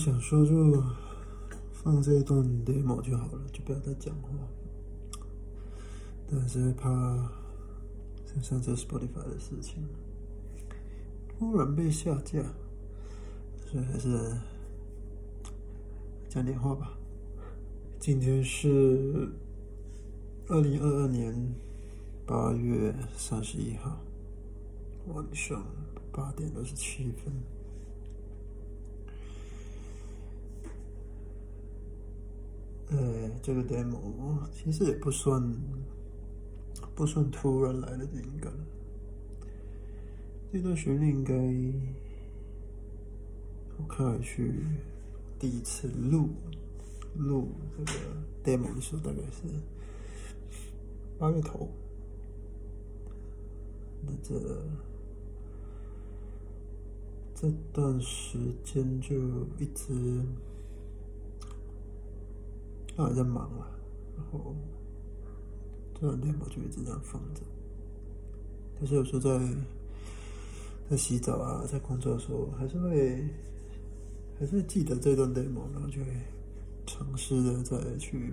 想说就放这一段 demo 就好了，就不要再讲话。但是怕像上次 Spotify 的事情突然被下架，所以还是讲点话吧。今天是二零二二年八月三十一号晚上八点二十七分。呃，这个 demo 其实也不算不算突然来的灵感。这段旋律应该我看回去第一次录录这个 demo 的时候，大概是八月头。那这这段时间就一直。还在忙啊，然后这两天我就一直这样放着。但是有时候在在洗澡啊，在工作的时候，还是会还是记得这段 demo，然后就会尝试的再去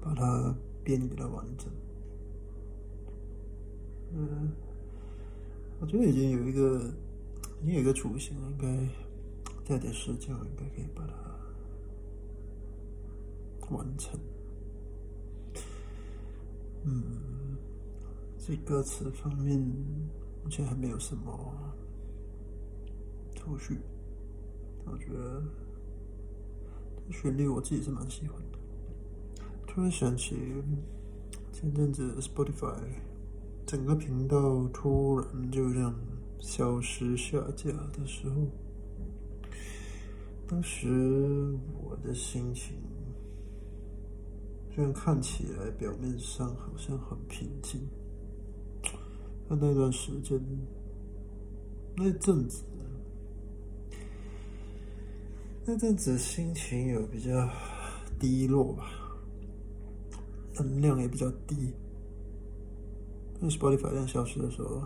把它编给它完整。嗯，我觉得已经有一个已经有一个雏形了，应该再点时间，应该可以把它。完成，嗯，这歌词方面目前还没有什么头绪，我觉得旋律我自己是蛮喜欢的。突然想起前阵子 Spotify 整个频道突然就这样消失下架的时候，当时我的心情。虽然看起来表面上好像很平静，但那段时间那阵子那阵子心情有比较低落吧，能量也比较低。那 Spotify 量消失的时候，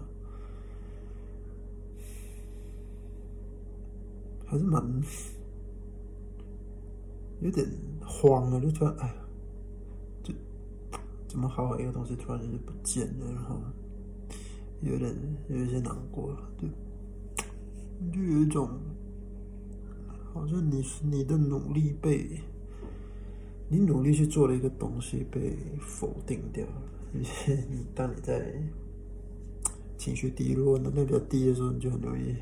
还是蛮有点慌啊，就突然哎。怎么好好一个东西突然间就不见了，然后有点有一些难过，对，就有一种好像你你的努力被你努力去做了一个东西被否定掉了。你当你在情绪低落、能量比较低的时候，你就很容易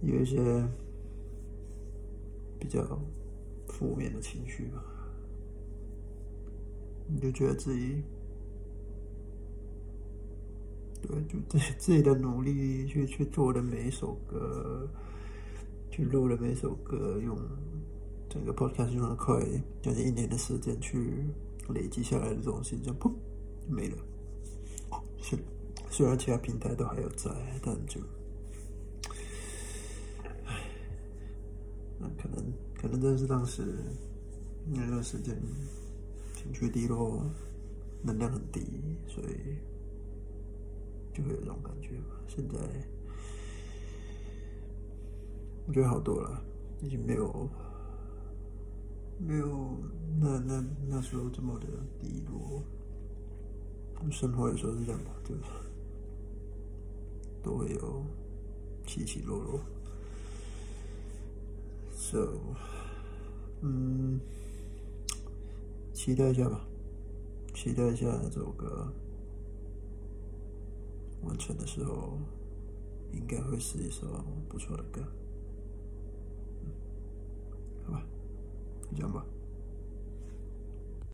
有一些比较负面的情绪吧。你就觉得自己，对，就自自己的努力去去做的每一首歌，去录的每一首歌，用整个 podcast 用了快将近一年的时间去累积下来的东西，就砰没了。是，虽然其他平台都还有在，但就，唉，那可能可能真是当时那段时间。情绪低落，能量很低，所以就会有这种感觉吧。现在我觉得好多了，已经没有没有那那那时候这么的低落。生活有时候是这样吧，对吧？都会有起起落落。So，嗯，期待一下吧，期待一下这首歌完成的时候，应该会是一首不错的歌。好吧，就这样吧。